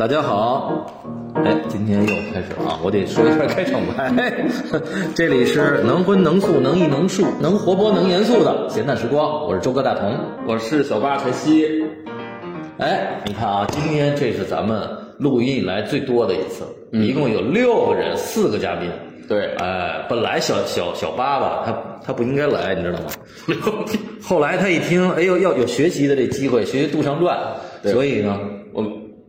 大家好，哎，今天又开始了啊！我得说一下开场白。这里是能荤能素能艺能术能活泼能严肃的闲谈时光，我是周哥大同，我是小八晨曦。哎，你看啊，今天这是咱们录音以来最多的一次，一共有六个人，四个嘉宾。对，哎，本来小小小八吧，他他不应该来，你知道吗？后来他一听，哎呦，要有学习的这机会，学习《杜尚传》，所以呢，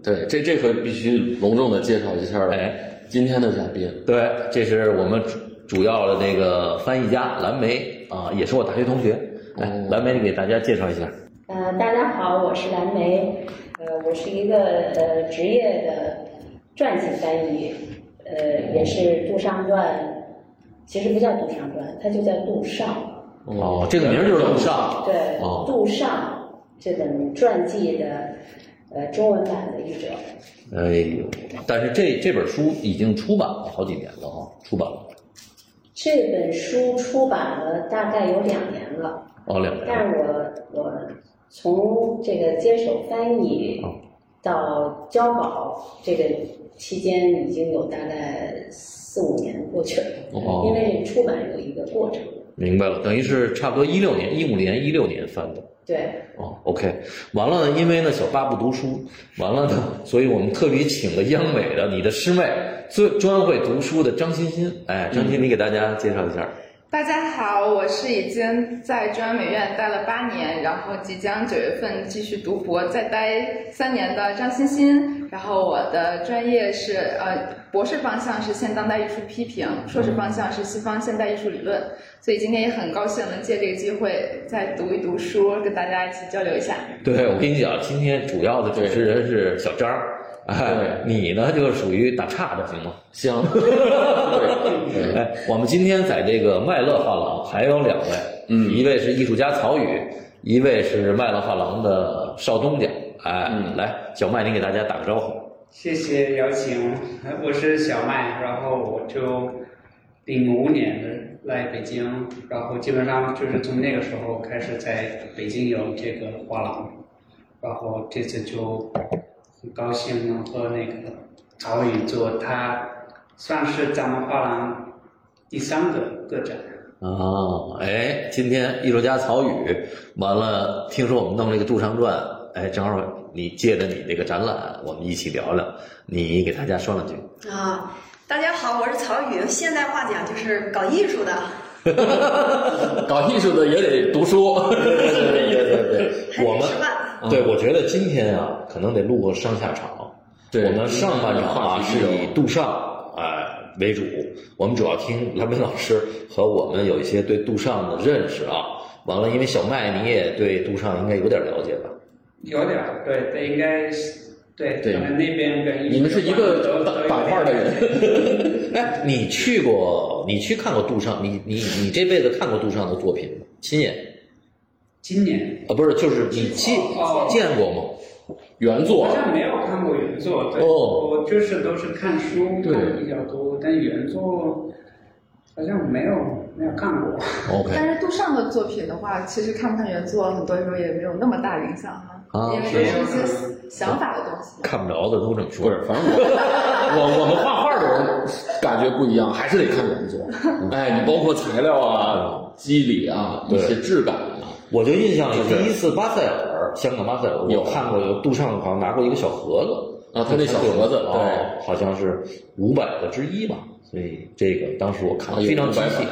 对这这回必须隆重的介绍一下，哎，今天的嘉宾，对，这是我们主主要的那个翻译家蓝莓啊，也是我大学同学。哎，蓝莓，你给大家介绍一下。呃，大家好，我是蓝莓，呃，我是一个呃职业的传记翻译。呃，也是《杜尚传》，其实不叫《杜尚传》，它就叫《杜尚》。哦，这个名就是杜尚。对，哦杜尚这本传记的呃中文版的译者。哎呦，但是这这本书已经出版了好几年了哈，出版了。这本书出版了大概有两年了。哦，两年。但是我我从这个接手翻译到交稿这个。期间已经有大概四五年过去了，因为出版有一个过程。明白了，等于是差不多一六年、一五年、一六年翻的。对。哦，OK，完了呢，因为呢小八不读书，完了呢，所以我们特别请了央美的你的师妹，最专会读书的张欣欣。哎，张欣，你给大家介绍一下。大家好，我是已经在中央美院待了八年，然后即将九月份继续读博，再待三年的张欣欣。然后我的专业是呃，博士方向是现当代艺术批评，硕士方向是西方现代艺术理论。所以今天也很高兴能借这个机会再读一读书，跟大家一起交流一下。对，我跟你讲，今天主要的主持人是小张。哎，你呢就属于打岔的，行吗？行。哎，我们今天在这个麦乐画廊还有两位，嗯，一位是艺术家曹宇，一位是麦乐画廊的少东家。哎，来，小麦，你给大家打个招呼。谢谢邀请，我是小麦，然后我就零五年的来北京，然后基本上就是从那个时候开始在北京有这个画廊，然后这次就。很高兴能和那个曹宇做，他算是咱们画廊第三个个展。哦，哎，今天艺术家曹宇，完了，听说我们弄了一个《杜尚传》，哎，正好你借着你这个展览，我们一起聊聊，你给大家说两句。啊，大家好，我是曹宇，现代话讲就是搞艺术的。搞艺术的也得读书。对 对对，我们。对，我觉得今天啊，可能得录个上下场。对，我们上半场啊是以杜尚哎为主，我们主要听蓝莓老师和我们有一些对杜尚的认识啊。完了，因为小麦你也对杜尚应该有点了解吧？有点，对，这，应该是对。对，那边跟你们是一个板块的人。哎，你去过？你去看过杜尚？你你你这辈子看过杜尚的作品吗？亲眼？今年啊，不是，就是你见见过吗？原作好像没有看过原作，对，我就是都是看书看的比较多，但原作好像没有没有看过。OK。但是杜尚的作品的话，其实看不看原作，很多时候也没有那么大影响哈，因为这是一些想法的东西。看不着的都这么说。不是，反正我 我我们画画的人感觉不一样，还是得看原作。哎，你包括材料啊、肌理啊、一些质感。我就印象里第一次巴塞尔，香港巴塞尔，我。看过有杜尚好像拿过一个小盒子。啊，他那小盒子对，好像是五百个之一吧，所以这个当时我看非常仔细，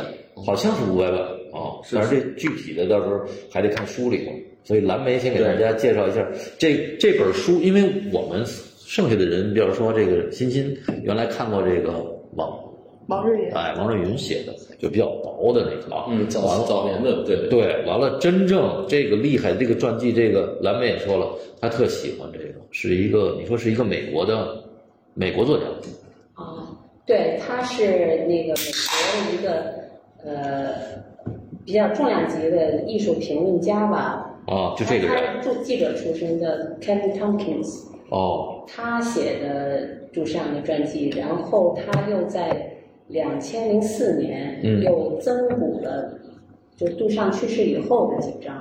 好像是五百本啊，但是这具体的到时候还得看书里头。所以蓝莓先给大家介绍一下。这这本书，因为我们剩下的人，比如说这个欣欣原来看过这个网。王瑞云，哎，王瑞云写的就比较薄的那个啊，嗯，早早年的，对对，完了，真正这个厉害的这个传记，这个蓝莓也说了，他特喜欢这个，是一个你说是一个美国的美国作家，啊，对，他是那个美国的一个呃比较重量级的艺术评论家吧，啊，就这个人，他记者出身的 Kevin Tompkins，哦，他写的杜尚的传记，然后他又在。两千零四年又增补了就杜尚去世以后的几张。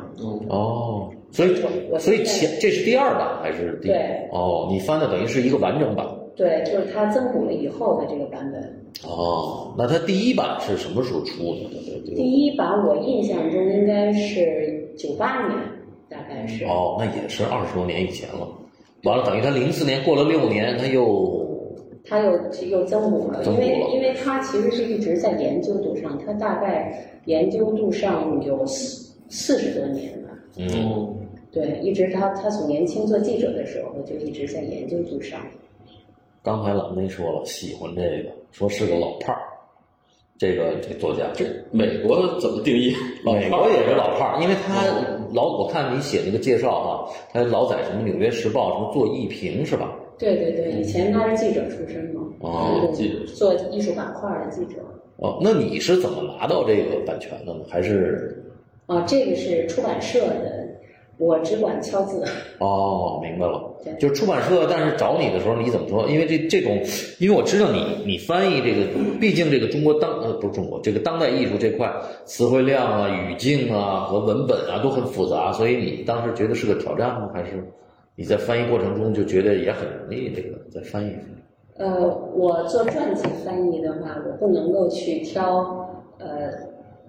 哦，所以所以前这是第二版还是第？对。哦，你翻的等于是一个完整版。对，就是他增补了以后的这个版本。哦，那他第一版是什么时候出的？第一版我印象中应该是九八年，大概是。哦，那也是二十多年以前了。完了，等于他零四年过了六年，他又。他又又增补了，因为因为他其实是一直在研究杜尚，他大概研究杜尚有四四十多年了。嗯，对，一直他他从年轻做记者的时候就一直在研究杜尚。刚才老梅说了，喜欢这个，说是个老炮儿。这个这作家，这美国怎么定义？美国也是老炮儿，因为他老我看你写那个介绍哈，他老在什么《纽约时报》什么做艺评是吧？对对对，以前他是记者出身嘛，哦，记者做艺术板块的记者。哦，那你是怎么拿到这个版权的呢？还是？啊，这个是出版社的，我只管敲字。哦，明白了。对，就出版社，但是找你的时候你怎么说？因为这这种，因为我知道你你翻译这个，毕竟这个中国当呃不是中国这个当代艺术这块词汇量啊、语境啊和文本啊都很复杂，所以你当时觉得是个挑战吗？还是？你在翻译过程中就觉得也很容易，这个再翻译。呃，我做传记翻译的话，我不能够去挑呃，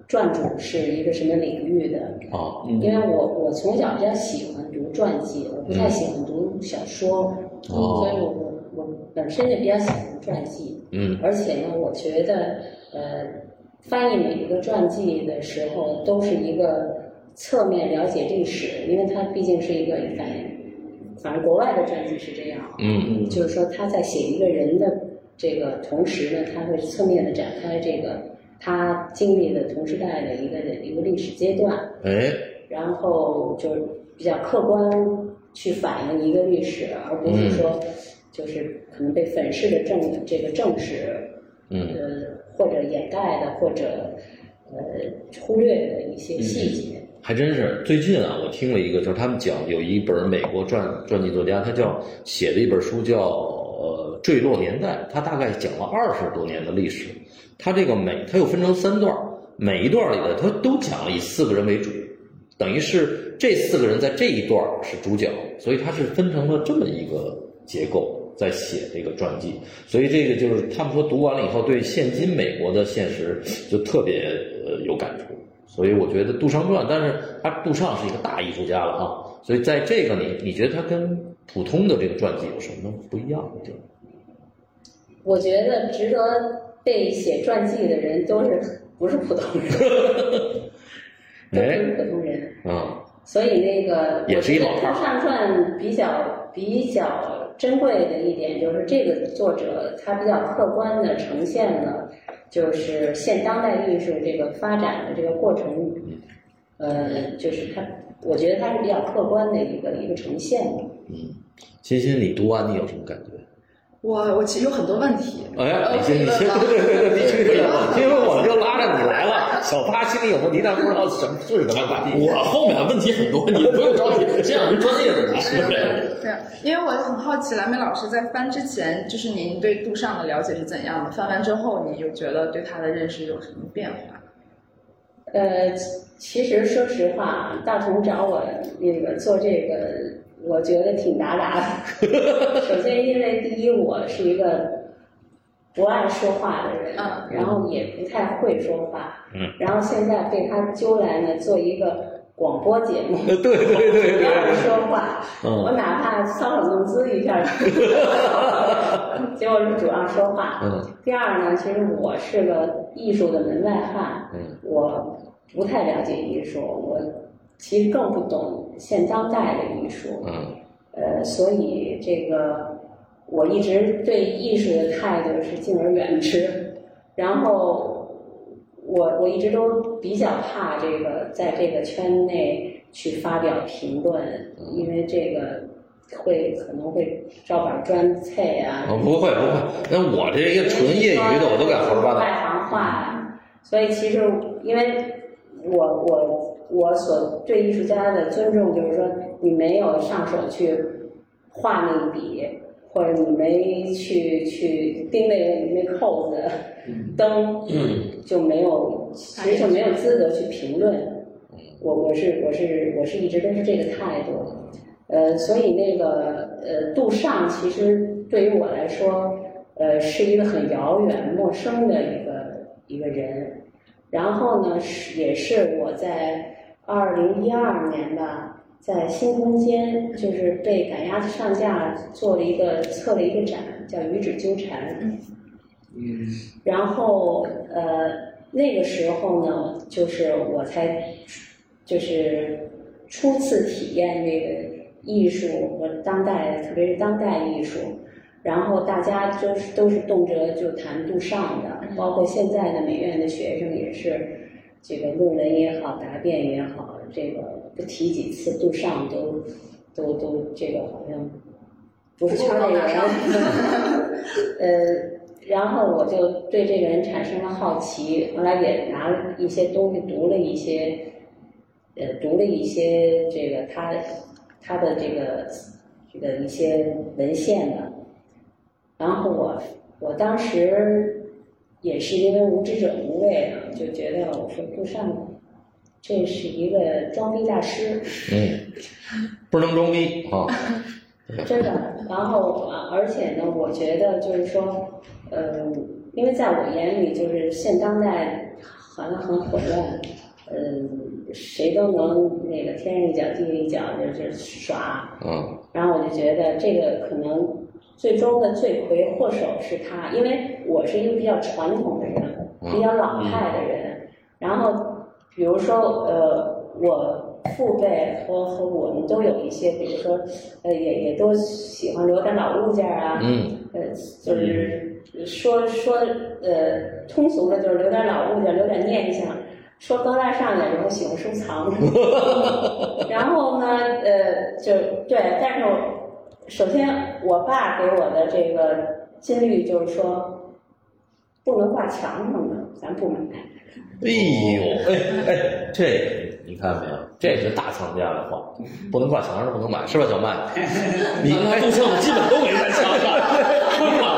传主是一个什么领域的啊，因为我我从小比较喜欢读传记，我不太喜欢读小说，所以我我我本身就比较喜欢传记。嗯，而且呢，我觉得呃，翻译每一个传记的时候，都是一个侧面了解历史，因为它毕竟是一个反。反正国外的传记是这样，嗯，就是说他在写一个人的这个同时呢，他会侧面的展开这个他经历的同时代的一个一个历史阶段，哎，然后就是比较客观去反映一个历史，而不是说就是可能被粉饰的正这个正史，嗯，呃或者掩盖的或者呃忽略的一些细节。还真是，最近啊，我听了一个，就是他们讲有一本美国传传记作家，他叫写的一本书叫《呃坠落年代》，他大概讲了二十多年的历史。他这个每他又分成三段，每一段里的他都讲了以四个人为主，等于是这四个人在这一段是主角，所以他是分成了这么一个结构在写这个传记。所以这个就是他们说读完了以后，对现今美国的现实就特别呃有感触。所以我觉得杜尚传，但是他杜尚是一个大艺术家了哈，所以在这个你你觉得他跟普通的这个传记有什么不一样的地方？我觉得值得被写传记的人都是不是普通人，都是普通人啊。所以那个也是一老杜尚传比较比较珍贵的一点就是这个作者他比较客观的呈现了。就是现当代艺术这个发展的这个过程，呃，就是它，我觉得它是比较客观的一个一个呈现。嗯，欣欣，你读完你有什么感觉？我我其实有很多问题。哎，你先你先，对对对对，必须可以，因为我就拉着你来了。小八心里有问题，但不知道什么是什么问题。我后面问题很多，你不用着急，这样是专业的人士。对，因为我很好奇，蓝莓老师在翻之前，就是您对杜尚的了解是怎样的？翻完之后，你又觉得对他的认识有什么变化？呃，其实说实话，大同找我那个做这个。我觉得挺达达的。首先，因为第一，我是一个不爱说话的人，然后也不太会说话。嗯。然后现在被他揪来呢，做一个广播节目。对对对对。不要说话。嗯。我哪怕搔首弄姿一下。结果是主要说话。嗯。第二呢，其实我是个艺术的门外汉。嗯。我不太了解艺术，我。其实更不懂现当代的艺术，嗯，呃，所以这个我一直对艺术的态度是敬而远之。然后我我一直都比较怕这个在这个圈内去发表评论，因为这个会可能会照板砖菜啊。哦，不会不会，那我这一个纯业余的，我都敢胡说八道。外行话呀，所以其实因为我我。我所对艺术家的尊重，就是说，你没有上手去画那一笔，或者你没去去钉那个那扣子、灯，就没有其实就没有资格去评论。我我是我是我是一直都是这个态度。呃，所以那个呃，杜尚其实对于我来说，呃，是一个很遥远、陌生的一个一个人。然后呢，是也是我在二零一二年吧，在新空间就是被赶鸭子上架做了一个策了一个展，叫《与指纠缠》。嗯。然后呃，那个时候呢，就是我才就是初次体验这个。艺术和当代，特别是当代艺术，然后大家就是都是动辄就谈杜尚的，包括现在的美院的学生也是，这个论文也好，答辩也好，这个不提几次杜尚都都都这个好像不是圈内人。呃，然后我就对这个人产生了好奇，后来也拿了一些东西读了一些，呃，读了一些这个他。他的这个这个一些文献的，然后我我当时也是因为无知者无畏啊，就觉得我说杜尚这是一个装逼大师，嗯，不能装逼啊，真的。然后而且呢，我觉得就是说，嗯，因为在我眼里，就是现当代好像很混乱，嗯。谁都能那个天上一脚地下一脚就是耍，嗯，然后我就觉得这个可能最终的罪魁祸首是他，因为我是一个比较传统的人，比较老派的人。然后比如说呃，我父辈和和我们都有一些，比如说呃，也也都喜欢留点老物件啊，嗯，呃，就是说说呃，通俗的就是留点老物件，留点念想。说高大上点，然后喜欢收藏。然后呢，呃，就对，但是首先我爸给我的这个金律就是说，不能挂墙上的，咱不买。哎呦，哎哎，这你看没有？这是大藏家的话，不能挂墙上，不能买，是吧，小麦？你那杜尚基本都没在墙上。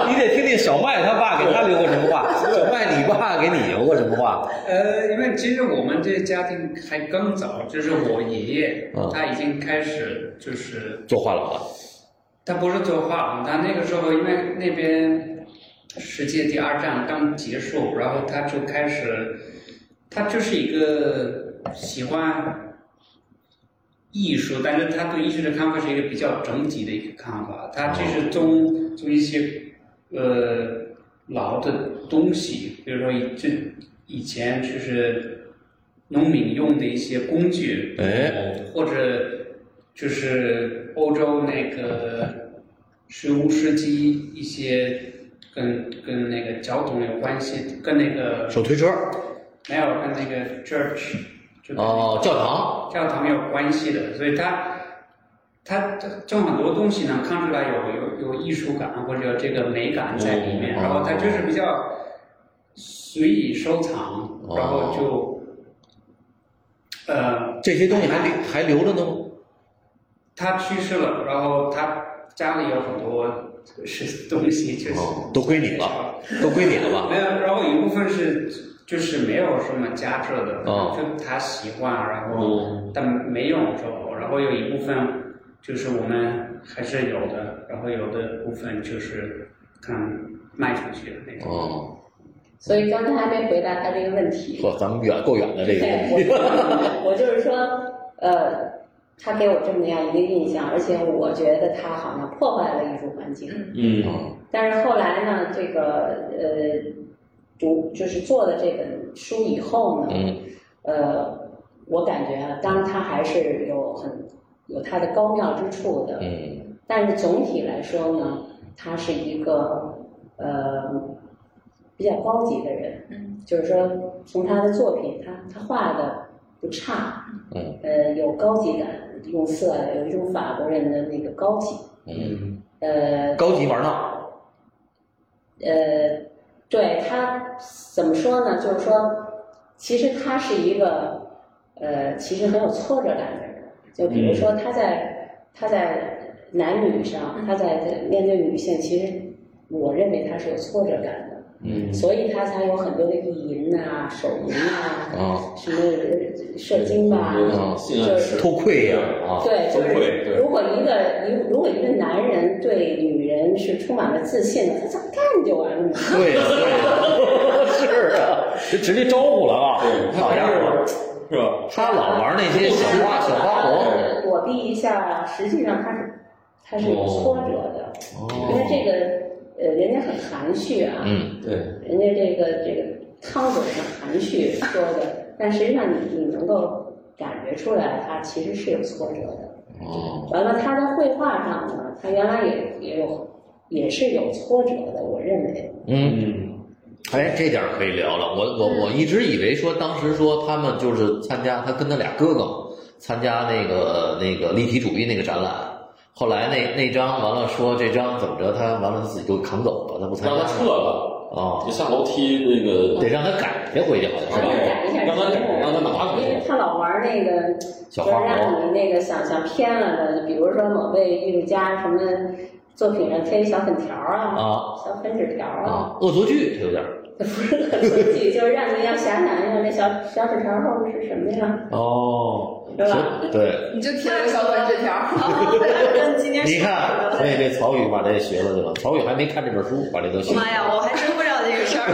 你得听听小麦他爸给他留过什么话。小麦，你爸给你留过什么话？呃，因为其实我们这家庭还更早，就是我爷爷他已经开始就是做画廊了。他不是做画廊，他那个时候因为那边世界第二战刚结束，然后他就开始，他就是一个喜欢艺术，但是他对艺术的看法是一个比较整体的一个看法，他就是从从一些呃老的东西，比如说以这以前就是农民用的一些工具，哎，或者就是欧洲那个十五世纪一些跟跟那个交通有关系，跟那个手推车。没有跟那个 church 就哦，教堂。教堂有关系的，所以他他种很多东西呢，看出来有有有艺术感或者这个美感在里面，然后他就是比较随意收藏，然后就呃这些东西还留还留着呢吗？他去世了，然后他家里有很多是东西，就是、哦，都归你了，都归你了吧？没有，然后一部分是就是没有什么价值的，哦就他习惯，然后但没用之后，然后有一部分就是我们还是有的，然后有的部分就是看卖出去的那种。哦，所以刚才还没回答他这个问题。说咱们远够远的这个对，问题。我 我就是说，呃，他给我这么样一个印象，而且我觉得他好像破坏了艺术环境。嗯，但是后来呢，这个呃，读就是做了这本书以后呢，嗯。呃，我感觉啊，当然他还是有很有他的高妙之处的，嗯。但是总体来说呢，他是一个呃比较高级的人，嗯，就是说从他的作品，他他画的不差，嗯。呃，有高级感，用色有一种法国人的那个高级，嗯，呃，高级玩闹。呃，对他怎么说呢？就是说，其实他是一个呃，其实很有挫折感的人。就比如说他在、他在男女上，他在面对女性，其实我认为他是有挫折感的。嗯。所以他才有很多的意淫呐、手淫呐、啊。什么射精吧，就是偷窥呀啊，对，就是如果一个一如果一个男人对女人是充满了自信的，他咋干就完了嘛。对呀对呀，是啊，就直接招呼了啊，好家伙，是吧？他老玩那些小花小花活，躲避一下，实际上他是他是有挫折的，因为这个呃人家很含蓄啊，嗯对，人家这个这个汤总很含蓄说的，但实际上你你能够感觉出来，他其实是有挫折的。哦，完了，他在绘画上呢，他原来也也有也是有挫折的，我认为。嗯，哎，这点可以聊了。我我我一直以为说，当时说他们就是参加，他跟他俩哥哥参加那个那个立体主义那个展览。后来那那张完了说这张怎么着，他完了他自己就扛走了，他不参加让他撤了，啊就，下楼梯那个。得让他改去回去，好像是吧？让他改一下让他改让他拿回去因为他老玩那个，就是小让你那个想想偏了的，比如说某位艺术家什么作品上贴小粉条啊，啊。小粉纸条啊，啊，恶作剧，他有点儿不是恶作剧，就是让你要想想一下那小小纸条后面是什么呀？哦，是吧对。你就贴了个小短纸条。跟今天你看，所以这曹宇把这学了去了。曹宇还没看这本书，把这都学了。妈呀，我还真不知道这个事儿。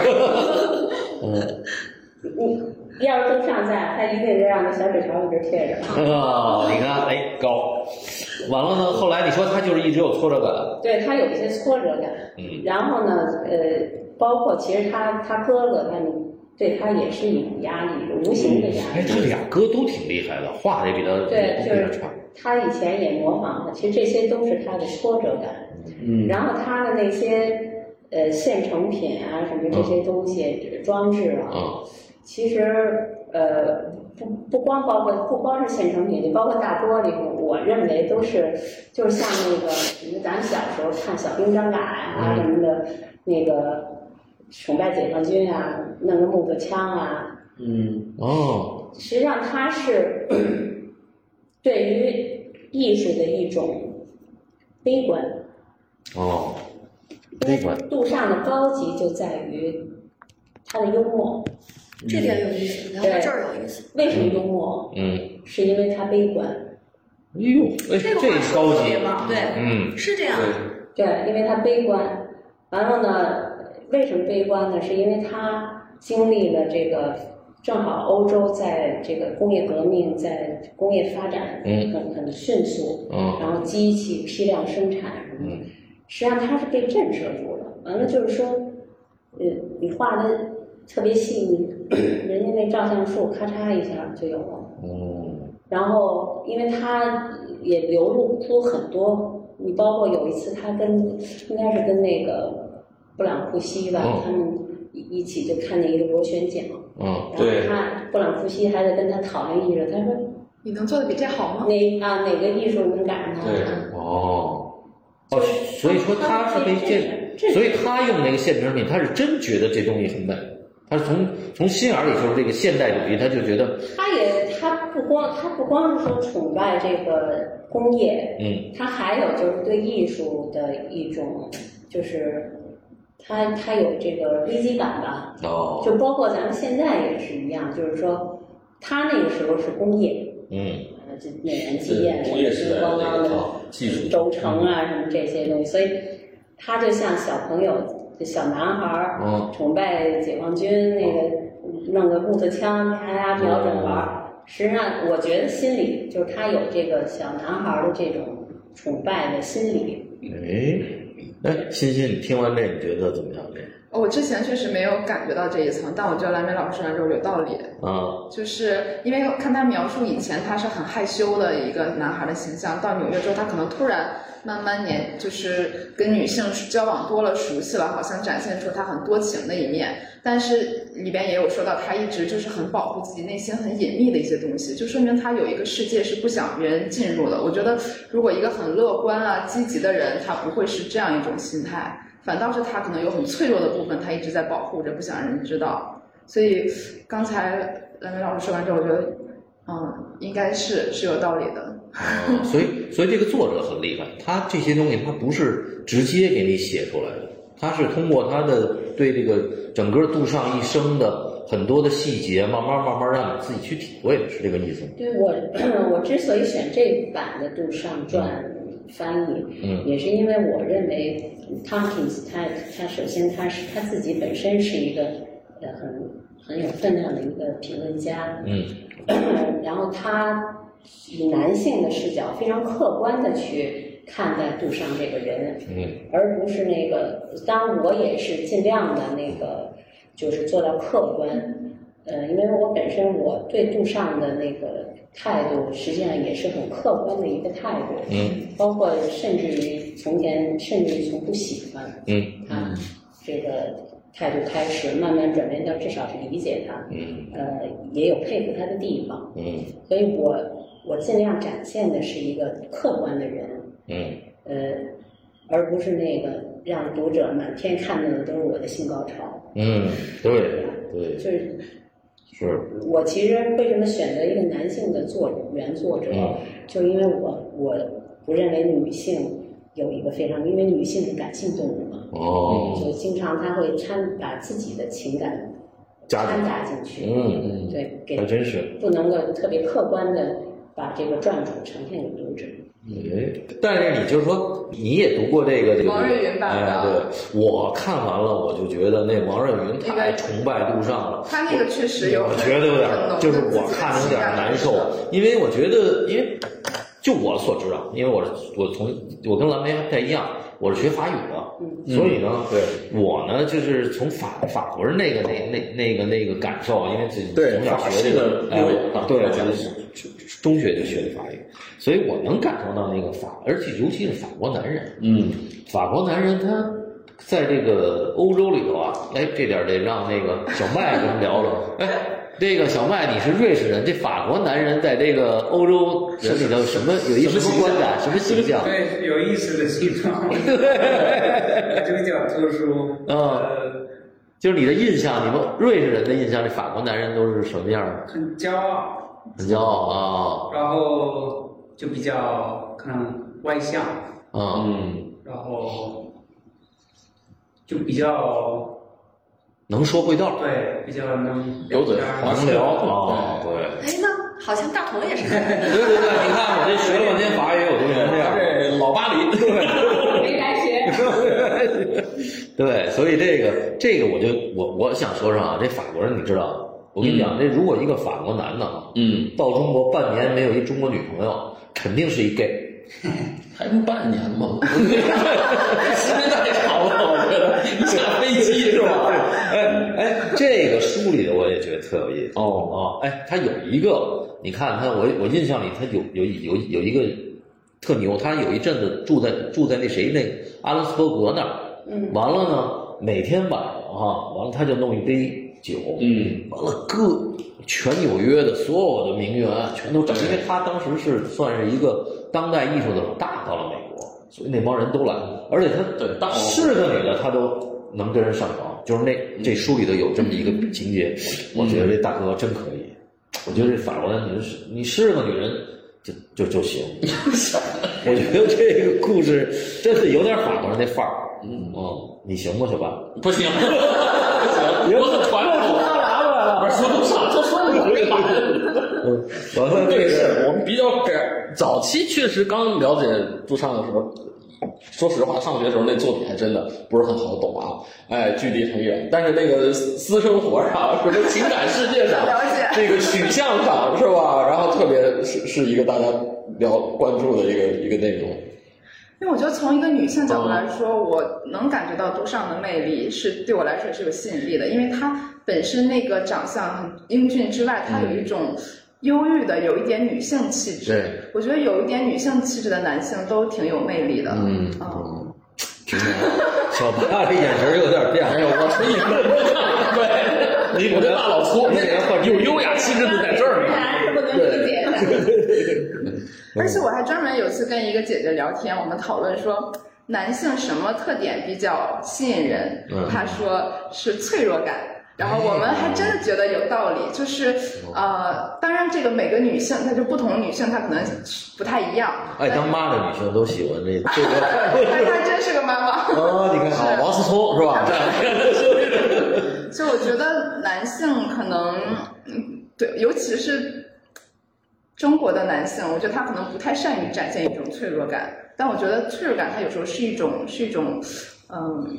嗯，你要是都上在，他一定得让那小纸条一直贴着。啊，你看，哎，高。完了呢，后来你说他就是一直有挫折感，对他有一些挫折感，嗯然后呢，呃，包括其实他他哥哥他们对他也是一种压力，无形的压哎，力。他俩哥都挺厉害的，画的也比他对，就是比他差。他以前也模仿他，其实这些都是他的挫折感。嗯然后他的那些呃现成品啊，什么这些东西、装置啊，嗯其实呃不不光包括不光是现成品，你包括大玻璃，我认为都是就是像那个什么咱小时候看小兵张嘎呀、什么的，那个崇拜解放军啊，弄个木头枪啊，嗯哦，实际上它是对于艺术的一种悲观。哦，悲观杜尚的高级就在于他的幽默。这点有意思，聊到这儿有意思。为什么幽默？嗯，是因为他悲观。哎呦，哎，这个这话说高级得特别，棒，对，嗯是这样。对，对，因为他悲观。完了呢，为什么悲观呢？是因为他经历了这个，正好欧洲在这个工业革命，在工业发展嗯很很迅速，嗯然后机器批量生产什么的嗯，实际上他是被震慑住了。完了就是说，呃，你画的特别细腻，人家那照相术咔嚓一下就有了。嗯然后，因为他也流露出很多，你包括有一次他跟应该是跟那个布朗库西吧，嗯他们一一起就看见一个螺旋桨，嗯然后对。他布朗库西还在跟他讨论艺术，他说你能做的比这好吗？哪啊哪个艺术能赶上他？对哦。哦，所以说他是被现，这所以他用那个现成品，他是真觉得这东西很美，他是从从心眼儿里就是这个现代主义，他就觉得他也他不光他不光是说崇拜这个工业，嗯。他还有就是对艺术的一种，就是他他有这个危机感吧，哦。就包括咱们现在也是一样，就是说他那个时候是工业，嗯。呃，这内燃机啊，对工业时代咣当的技术轴承啊，什么这些东西，所以他就像小朋友，就小男孩儿，嗯。崇拜解放军那个，弄个木头枪，啪啪瞄准玩儿。实际上，我觉得心里就是他有这个小男孩儿的这种崇拜的心理。哎哎，欣欣，你听完这你觉得怎么样？这我之前确实没有感觉到这一层，但我觉得蓝莓老师说完之后有道理。啊就是因为看他描述以前他是很害羞的一个男孩的形象，到纽约之后他可能突然慢慢年就是跟女性交往多了，熟悉了，好像展现出他很多情的一面。但是里边也有说到他一直就是很保护自己内心很隐秘的一些东西，就说明他有一个世界是不想别人进入的。我觉得如果一个很乐观啊积极的人，他不会是这样一种心态，反倒是他可能有很脆弱的部分，他一直在保护着，不想让人知道。所以刚才蓝莓老师说完之后，我觉得，嗯，应该是是有道理的。啊所以所以这个作者很厉害，他这些东西他不是直接给你写出来的，他是通过他的对这个整个杜尚一生的很多的细节，慢慢慢慢让你自己去体会，是这个意思吗？对我，我之所以选这版的杜尚传翻译，嗯也是因为我认为 Tompkins 他他首先他是他自己本身是一个呃很很有分量的一个评论家，嗯然后他以男性的视角非常客观的去看待杜尚这个人，嗯而不是那个，当然我也是尽量的那个，就是做到客观，呃，因为我本身我对杜尚的那个态度，实际上也是很客观的一个态度，嗯包括甚至于从前甚至于从不喜欢嗯他这个态度开始，慢慢转变到至少是理解他，嗯。呃，也有佩服他的地方，嗯。所以我我尽量展现的是一个客观的人，嗯。呃，而不是那个让读者满天看到的都是我的性高潮。嗯，对对。就是是，我其实为什么选择一个男性的作者原作者，嗯。就因为我我不认为女性有一个非常，因为女性是感性动物嘛，哦，所以经常她会掺把自己的情感掺杂进去，嗯对，给还真是。不能够特别客观的把这个传主呈现给读者。哎，但是你就是说，你也读过这个这个王瑞云版的。哎，对，我看完了，我就觉得那王瑞云太崇拜杜尚了。他那个确实有我觉得有点就是我看着有点难受，因为我觉得，因为就我所知道，因为我是我从我跟蓝莓不太一样，我是学法语的，所以呢，对我呢就是从法法国人那个那那那个那个感受，因为自己从小学这个哎对，我我是中学就学的法语，所以我能感受到那个法，而且尤其是法国男人，嗯，法国男人他在这个欧洲里头啊，哎，这点得让那个小麦跟聊聊。哎，这个小麦你是瑞士人，这法国男人在这个欧洲人里头什么有一什么观感，什么形象？对，有意思的形象，这个叫特殊。嗯呃，就是你的印象，你们瑞士人的印象，这法国男人都是什么样的？很骄傲，很骄傲啊然后就比较可能外向，嗯，然后就比较能说会道，对，比较能有嘴能聊啊，对。哎，那好像大同也是。对对对，你看我这学了半天法语，我就成这样。这老巴黎，没白学。对，所以这个这个我就我我想说说啊，这法国人你知道，我跟你讲，这如果一个法国男的啊，嗯，到中国半年没有一中国女朋友，肯定是一 gay。还不半年吗？时间太长了，我觉得一下飞机是吧？哎哎，这个书里的我也觉得特有意思。哦。哦，哎，他有一个，你看他，我我印象里他有有有有一个特牛，他有一阵子住在住在那谁那阿伦斯伯格那儿，嗯。完了呢，每天晚上哈，完了他就弄一杯酒，嗯，完了各全纽约的所有的名媛全都找，因为他当时是算是一个当代艺术的老大到了美国，所以那帮人都来，而且他是个女的，他都能跟人上床，就是那这书里头有这么一个情节，我觉得这大哥真可以，我觉得这法国人你是你是个女人就就就行，我觉得这个故事真的有点法国人那范儿，嗯。哦，你行吗，小八？不行，不行，我很传统。说都啥都说不对吧？嗯，完了这个我们比较感早期确实刚了解杜尚的时候，说实话，上学的时候那作品还真的不是很好懂啊，哎，距离很远。但是那个私生活上，什么情感世界上，这个取向上是吧？然后特别是是一个大家聊关注的一个一个内容。因为我觉得从一个女性角度来说，我能感觉到都尚的魅力是对我来说是有吸引力的，因为她本身那个长相很英俊之外，她有一种忧郁的，有一点女性气质。对，我觉得有一点女性气质的男性都挺有魅力的。嗯啊挺好小八这眼神有点变哎呦，我说你们对，我这大老粗，有优雅气质的在这儿呢。然是不能理解的。而且我还专门有次跟一个姐姐聊天，我们讨论说男性什么特点比较吸引人？嗯她说是脆弱感。然后我们还真的觉得有道理，就是呃，当然这个每个女性，她就不同女性，她可能不太一样。爱当妈的女性都喜欢这这个。她她真是个妈妈。哦，你看，是王思聪是吧？就我觉得男性可能，嗯，对，尤其是中国的男性，我觉得他可能不太善于展现一种脆弱感。但我觉得脆弱感，它有时候是一种是一种，嗯。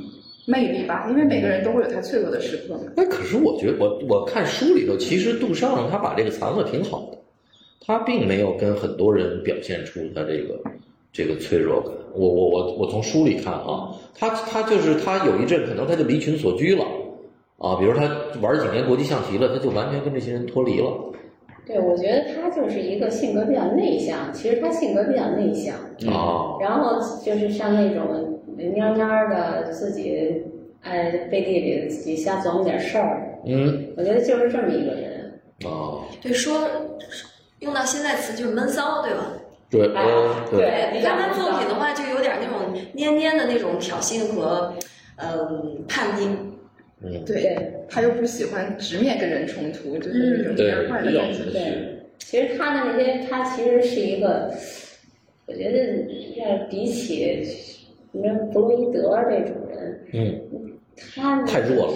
魅力吧，因为每个人都会有他脆弱的时刻。哎，可是我觉得，我我看书里头，其实杜尚他把这个藏的挺好的，他并没有跟很多人表现出他这个这个脆弱感。我我我我从书里看啊，他他就是他有一阵可能他就离群所居了啊，比如他玩几年国际象棋了，他就完全跟这些人脱离了。对，我觉得他就是一个性格比较内向，其实他性格比较内向啊，然后就是像那种。蔫蔫的，自己哎背地里自己瞎琢磨点事儿。嗯，我觉得就是这么一个人。哦，对，说用到现在词就是闷骚，对吧？对，对。你看他作品的话，就有点那种蔫蔫的那种挑衅和嗯叛逆。嗯，对。他又不喜欢直面跟人冲突，就是那种蔫坏的感觉。对，其实他的那些，他其实是一个，我觉得要比起。弗洛伊德这种人，嗯，他太弱了，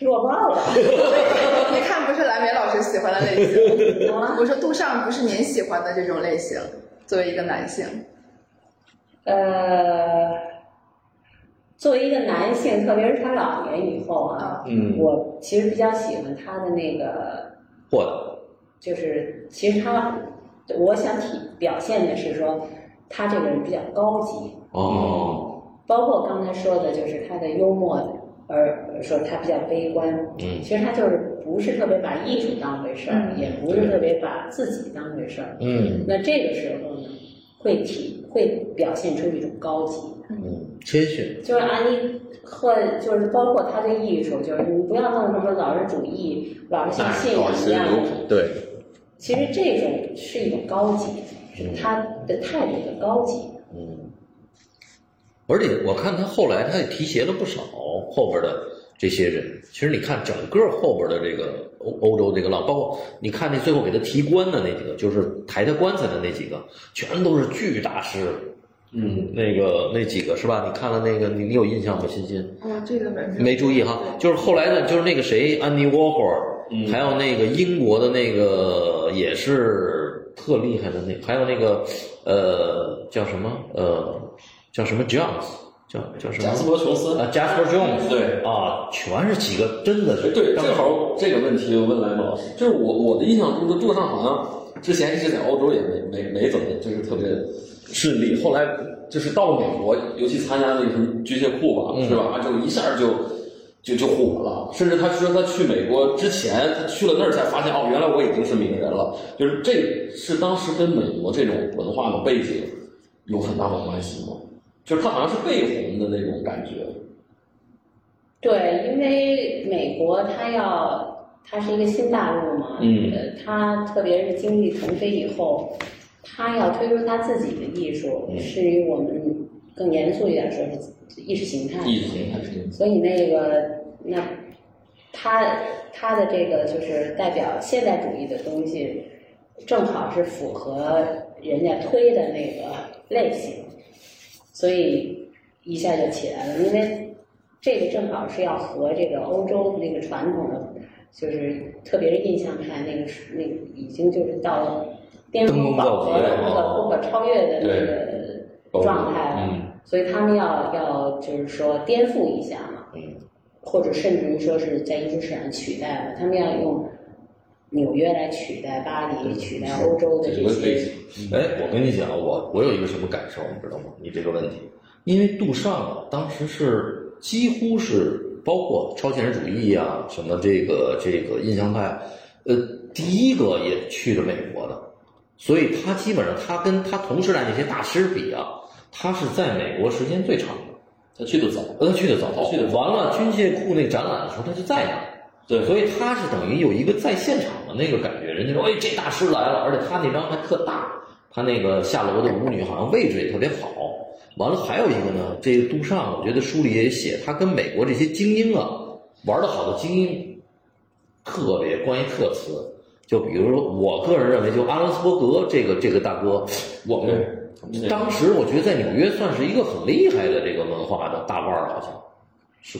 弱爆了。你看不是蓝莓老师喜欢的类型。我说杜尚不是您喜欢的这种类型，作为一个男性。呃，作为一个男性，特别是他老年以后啊，嗯，我其实比较喜欢他的那个，或就是其实他，我想体表现的是说，他这个人比较高级哦。包括刚才说的，就是他的幽默，而说他比较悲观。嗯，其实他就是不是特别把艺术当回事儿，也不是特别把自己当回事儿。嗯，那这个时候呢，会体会表现出一种高级。嗯，谦逊。就是安妮或就是包括他的艺术，就是你不要弄什么老人主义，老是像信仰一样的。对。其实这种是一种高级，是他的态度的高级。嗯。而且我看他后来，他也提携了不少后边的这些人。其实你看整个后边的这个欧欧洲这个浪，包括你看那最后给他提棺的那几个，就是抬他棺材的那几个，全都是巨大师。嗯，那个那几个是吧？你看了那个，你你有印象吗？欣欣？哦，这个没没注意哈。就是后来的，就是那个谁，安妮沃霍尔，还有那个英国的那个也是特厉害的那，还有那个呃叫什么呃。叫什么 Jones？叫叫什么？贾斯伯·琼斯啊，Jasper Jones。对啊，全是几个，真的是。对，正好这个问题我问来莫老师，就是我我的印象中的杜尚好像之前一直在欧洲也没没没怎么就是特别顺利，后来就是到了美国，尤其参加那个什么军械库吧，是吧？就一下就就就火了，甚至他说他去美国之前，他去了那儿才发现哦，原来我已经是名人了。就是这是当时跟美国这种文化的背景有很大的关系吗？就是他好像是被红的那种感觉，对，因为美国它要它是一个新大陆嘛，嗯，它特别是经济腾飞以后，它要推出它自己的艺术，是与我们更严肃一点说，是意识形态，意识形态，所以那个那它它的这个就是代表现代主义的东西，正好是符合人家推的那个类型。所以一下就起来了，因为这个正好是要和这个欧洲那个传统的，就是特别是印象派那个是那个已经就是到了巅峰饱和的不可不可超越的那个状态了，所以他们要要就是说颠覆一下嘛，或者甚至于说是在艺术史上取代了，他们要用。纽约来取代巴黎，取代欧洲的这些。哎，我跟你讲，我我有一个什么感受，你知道吗？你这个问题，因为杜尚当时是几乎是包括超现实主义啊，什么这个这个印象派，呃，第一个也去了美国的，所以他基本上他跟他同时代那些大师比啊，他是在美国时间最长的，他去的早，他去的早，去的完了军械库那展览的时候，他就在那。对，所以他是等于有一个在现场的那个感觉，人家说，哎，这大师来了，而且他那张还特大，他那个下楼的舞女好像位置也特别好。完了，还有一个呢，这个杜尚，我觉得书里也写，他跟美国这些精英啊，玩的好的精英，特别关于特词，就比如说，我个人认为，就阿伦斯伯格这个这个大哥，我们当时我觉得在纽约算是一个很厉害的这个文化的大腕儿，好像是。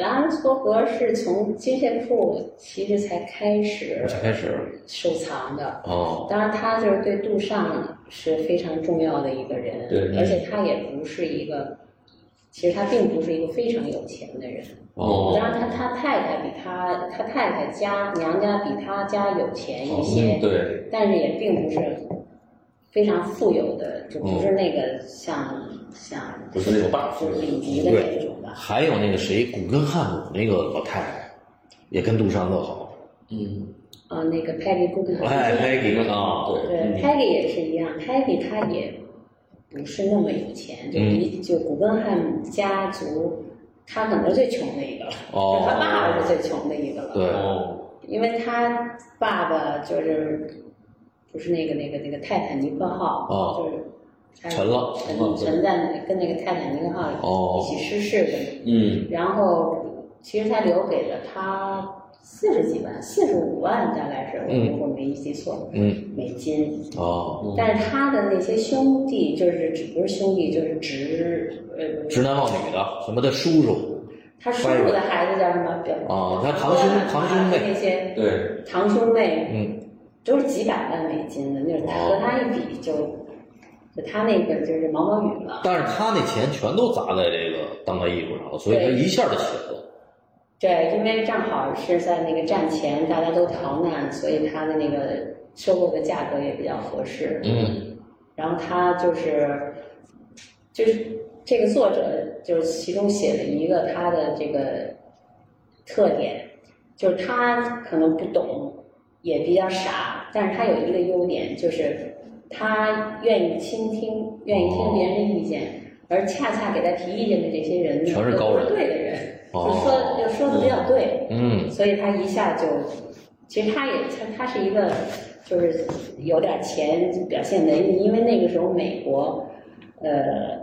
阿伦斯伯格是从金线铺其实才开始才开始。收藏的。哦，当然他就是对杜尚是非常重要的一个人，对而且他也不是一个，其实他并不是一个非常有钱的人。哦。当然他他太太比他他太太家娘家比他家有钱一些，嗯对，但是也并不是非常富有的，就不是那个像、像不是那种大富就是顶级的那种吧。还有那个谁，古根汉姆那个老太太，也跟杜尚特好。嗯，啊，那个 Peggy Guggenheim，哎，Peggy 啊，对，对，Peggy 也是一样，Peggy 他也不是那么有钱，就比、就古根汉姆家族，他可能是最穷的一个了，哦就他爸爸是最穷的一个了，对，哦，因为他爸爸就是不是那个那个那个泰坦尼克号，哦。就是沉了沉哦沉在跟那个泰坦尼克号哦。一起失事的，嗯，然后其实他留给了他四十几万，四十五万大概是，嗯。如果没记错，嗯，美金。哦，但是他的那些兄弟，就是只不是兄弟，就是侄呃，直男忘女的，什么的叔叔。他叔叔的孩子叫什么？表哦，他堂兄堂兄妹，那些对，堂兄妹嗯，都是几百万美金的，那是他和他一比就，就他那个就是毛毛雨了。但是他那钱全都砸在这个当代艺术上了，所以他一下就起来了。对，因为正好是在那个战前大家都逃难，所以他的那个收购的价格也比较合适。嗯，然后他就是就是这个作者就是其中写了一个他的这个特点，就是他可能不懂，也比较傻，但是他有一个优点，就是他愿意倾听，愿意听别人的意见，而恰恰给他提意见的这些人呢，全是高人对的人，哦就说就说的比较对，嗯，所以他一下就，其实他也他他是一个就是有点钱表现文艺，因为那个时候美国，呃，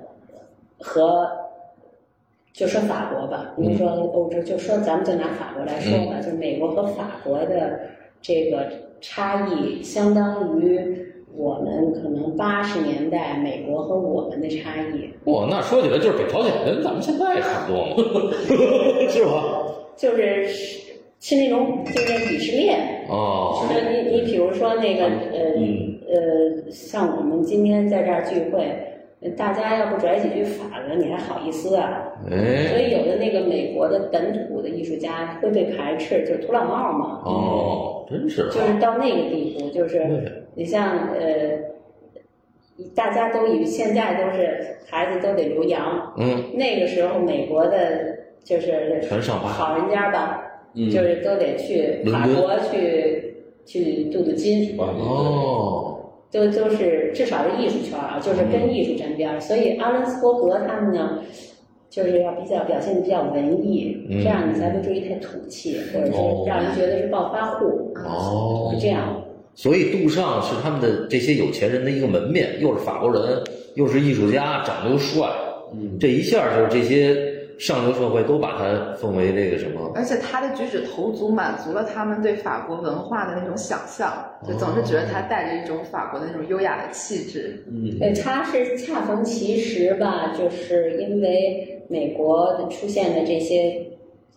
和就说法国吧，比如说欧洲，就说咱们就拿法国来说吧，就美国和法国的这个差异，相当于我们可能八十年代美国和我们的差异。哇，那说起来就是北朝鲜跟咱们现在差不多嘛，是吧？就是是那种就是鄙视链，哦，那你你比如说那个呃嗯呃，像我们今天在这儿聚会，呃大家要不拽几句法文，你还好意思啊？所哎，以有的那个美国的本土的艺术家会被排斥，就是土老帽嘛。哦，真是就是到那个地步，就是你像呃，大家都以为现在都是孩子都得留洋，嗯，那个时候美国的就是全上八好人家吧，嗯就是都得去法国去去镀镀金，哦，都都是至少是艺术圈啊，就是跟艺术沾边儿。所以阿伦斯伯格他们呢，就是要比较表现的比较文艺，嗯这样你才不至于太土气，或者哦是让人觉得是暴发户啊，哦是这样。所以杜尚是他们的这些有钱人的一个门面，又是法国人，又是艺术家，长得又帅，嗯，这一下就是这些上流社会都把他奉为这个什么？而且他的举止投足满足了他们对法国文化的那种想象，就总是觉得他带着一种法国的那种优雅的气质。嗯，对，他是恰逢其时吧，就是因为美国的出现的这些，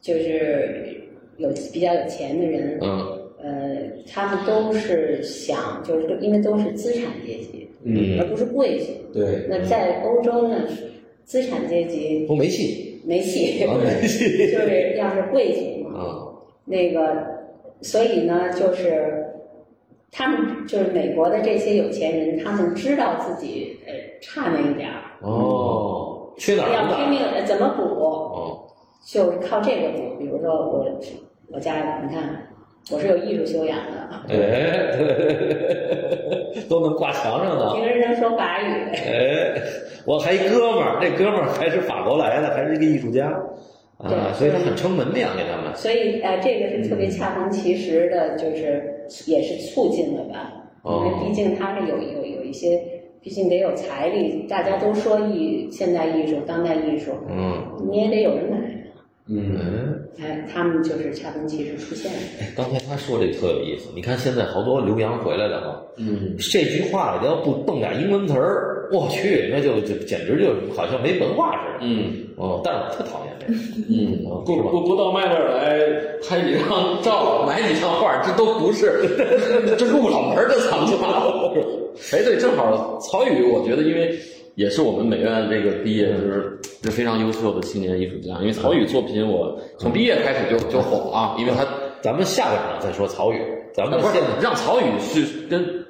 就是有比较有钱的人，嗯呃，他们都是想，就是因为都是资产阶级，嗯而不是贵族。对，那在欧洲呢，资产阶级都没戏没戏，就是要是贵族嘛，啊，那个，所以呢，就是他们就是美国的这些有钱人，他们知道自己呃差那一点儿，哦，缺哪儿要拼命呃怎么补，哦，就是靠这个补。比如说我我家，你看我是有艺术修养的，哎，都能挂墙上的。平时能说法语，哎，我还一哥们儿，这哥们儿还是法国来的，还是一个艺术家啊，对所以他很撑门面给他们。所以呃这个是特别恰逢其时的，就是也是促进了吧，因哦为毕竟他是有有有一些。毕竟得有财力，大家都说艺现代艺术、当代艺术，嗯，你也得有人买。嗯，哎，他们就是恰逢其时出现的。哎，刚才他说这特有意思，你看现在好多留洋回来的嘛，嗯，这句话里要不蹦俩英文词儿，我去，那就就简直就好像没文化似的。嗯哦，但是我特讨厌这个。嗯，哦不不不到麦那儿来拍几张照，买几张画，这都不是，这入不了门的藏家。哎，对，正好曹禺，我觉得因为也是我们美院这个毕业，就是是非常优秀的青年艺术家。因为曹禺作品，我从毕业开始就就火了啊，因为他咱们下半场再说曹禺，咱们不是现在让曹禺去跟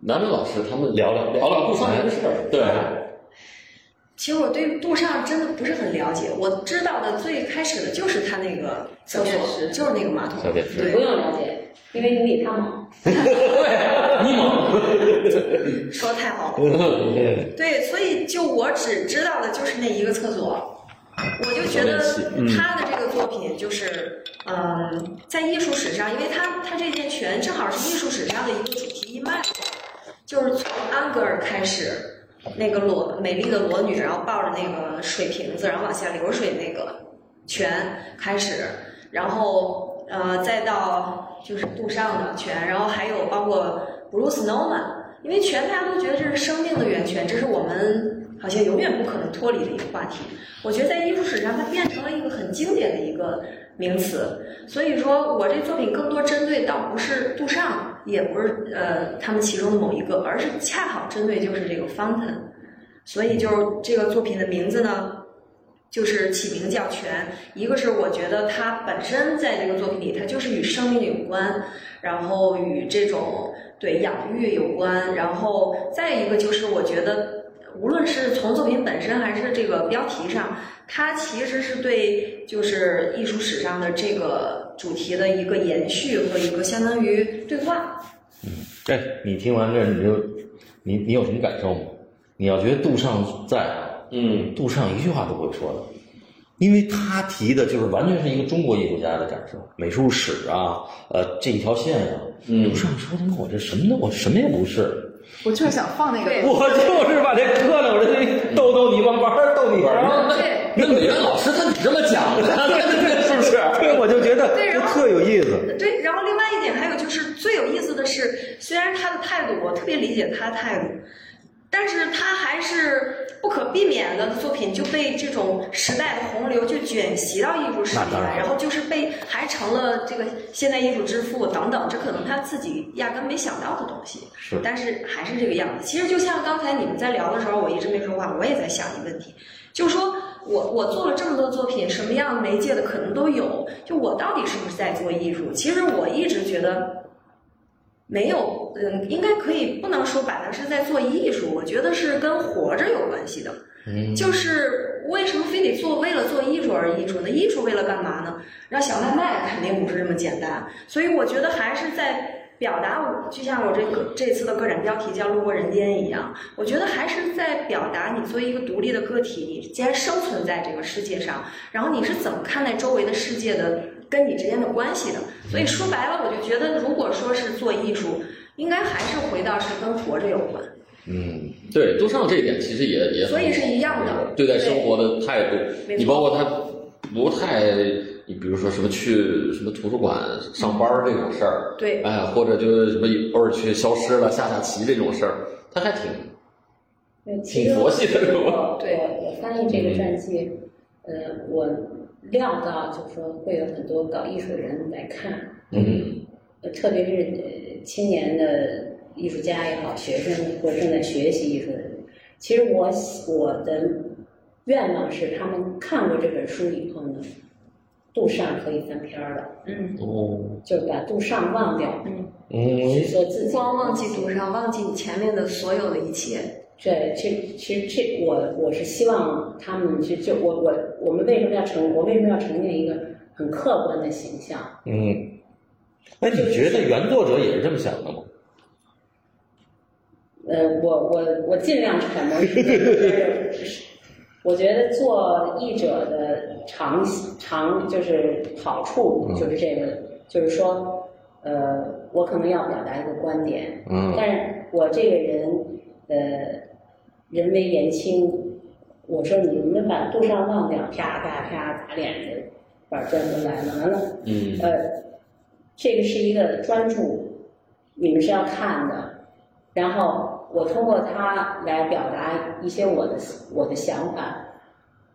南门老师他们聊聊聊聊杜尚这个事儿。对，其实我对杜尚真的不是很了解，我知道的最开始的就是他那个厕所，就是那个马桶。小便池不，用了解，因为你比他猛。你猛，说的太好了。对，所以就我只知道的就是那一个厕所，我就觉得他的这个作品就是，嗯，在艺术史上，因为他他这件拳正好是艺术史上的一个主题一脉，就是从安格尔开始，那个裸美丽的裸女，然后抱着那个水瓶子，然后往下流水那个拳开始，然后呃再到就是杜尚的泉，然后还有包括 Bruce Nauman。因为泉大家都觉得这是生命的源泉，这是我们好像永远不可能脱离的一个话题。我觉得在艺术史上，它变成了一个很经典的一个名词。所以说我这作品更多针对倒不是杜尚，也不是呃他们其中的某一个，而是恰好针对就是这个 Fountain。所以就是这个作品的名字呢，就是起名叫泉。一个是我觉得它本身在这个作品里，它就是与生命有关，然后与这种对养育有关，然后再一个就是我觉得，无论是从作品本身还是这个标题上，它其实是对就是艺术史上的这个主题的一个延续和一个相当于对话。哎，你听完这你就你你有什么感受吗？你要觉得杜尚在啊，嗯杜尚一句话都不会说的，因为他提的就是完全是一个中国艺术家的感受，美术史啊，呃，这一条线啊。嗯杜尚说他妈我这什么都我什么也不是，我就是想放那个我就是把这搁了，我这逗逗你玩玩儿逗你玩儿。对那美院老师他你这么讲的，是不是？对，我就觉得对然后特有意思。对，然后另外一点还有就是最有意思的是，虽然他的态度我特别理解他的态度，但是他还是不可避免的作品就被这种时代的洪流就卷袭到艺术史里来，然然后就是被还成了这个现代艺术之父等等，这可能他自己压根没想到的东西。是但是还是这个样子。其实就像刚才你们在聊的时候，我一直没说话，我也在想一个问题，就是说我我做了这么多作品，什么样媒介的可能都有，就我到底是不是在做艺术？其实我一直觉得。没有，嗯，应该可以，不能说把它是在做艺术，我觉得是跟活着有关系的。嗯，就是为什么非得做为了做艺术而艺术呢？艺术为了干嘛呢？让小麦卖肯定不是这么简单，所以我觉得还是在表达我，就像我这个这次的个展标题叫“路过人间”一样，我觉得还是在表达你作为一个独立的个体，你既然生存在这个世界上，然后你是怎么看待周围的世界的跟你之间的关系的？所以说白了，我就觉得如果说是做艺术，应该还是回到是跟活着有关。嗯，对，杜尚这一点其实也也很所以是一样的对待生活的态度，你包括他不太，你比如说什么去什么图书馆上班这种事儿，对哎，或者就是什么偶尔去消失了下下棋这种事儿，他还挺挺佛系的是吧？我对我我翻译这个传记，呃，我料到就是说会有很多搞艺术的人来看，嗯呃特别是呃青年的艺术家也好，学生或者正在学习艺术的人。其实我我的愿望是，他们看过这本书以后呢，杜尚可以翻篇儿了，嗯哦，就是把杜尚忘掉，嗯，嗯去，做自己。光忘记杜尚，忘记你前面的所有的一切。对，其其实这我我是希望他们去就我我我们为什么要成我为什么要呈现一个很客观的形象？嗯，那，你觉得原作者也是这么想的吗？呃，我我我尽量揣摩我觉得做译者的长长就是好处就是这个，就是说，呃，我可能要表达一个观点，嗯但是我这个人，呃，人微言轻，我说你们把杜尚忘掉，啪啪啪打脸的板砖都来了，完了，嗯。呃，这个是一个专注，你们是要看的，然后我通过它来表达一些我的我的想法，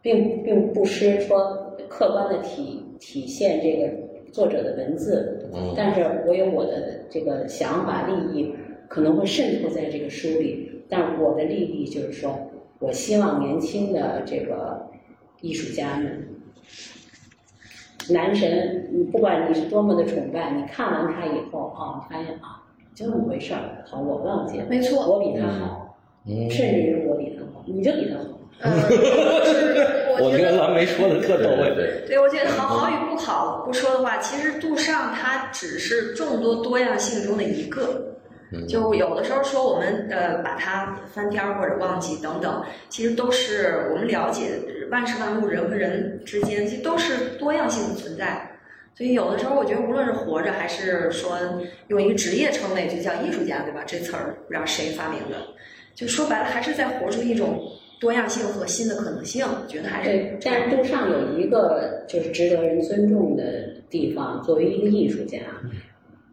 并并不失说客观的体体现这个作者的文字，嗯但是我有我的这个想法利益可能会渗透在这个书里，但我的利益就是说，我希望年轻的这个艺术家们，男神，你不管你是多么的崇拜，你看完他以后啊，你发现啊，就那么回事儿，好，我忘记了，没错我比他好，嗯甚至于我比他好，你就比他好。我觉得我觉得。蓝莓说的特到位。对，对，我觉得好好与不好不说的话，其实杜尚他只是众多多样性中的一个。就有的时候说我们呃把它翻篇儿或者忘记等等，其实都是我们了解万事万物人和人之间，其实都是多样性的存在。所以有的时候我觉得无论是活着还是说用一个职业称谓，就叫艺术家，对吧？这词儿不知道谁发明的，就说白了还是在活出一种多样性和新的可能性。觉得还是对，但是杜尚有一个就是值得人尊重的地方，作为一个艺术家，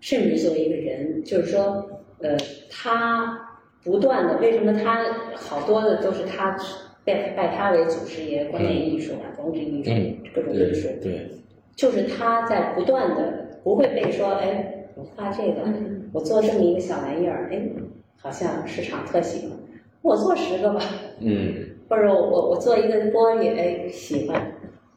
甚至作为一个人，就是说，呃，他不断的，为什么他好多的都是他拜拜他为祖师爷，观念艺术啊、装置艺术、嗯各种艺术，对，就是他在不断的不会被说，哎，我画这个，我做这么一个小玩意儿，哎，好像市场特喜欢，我做十个吧，嗯。或者我我做一个玻璃，哎，喜欢，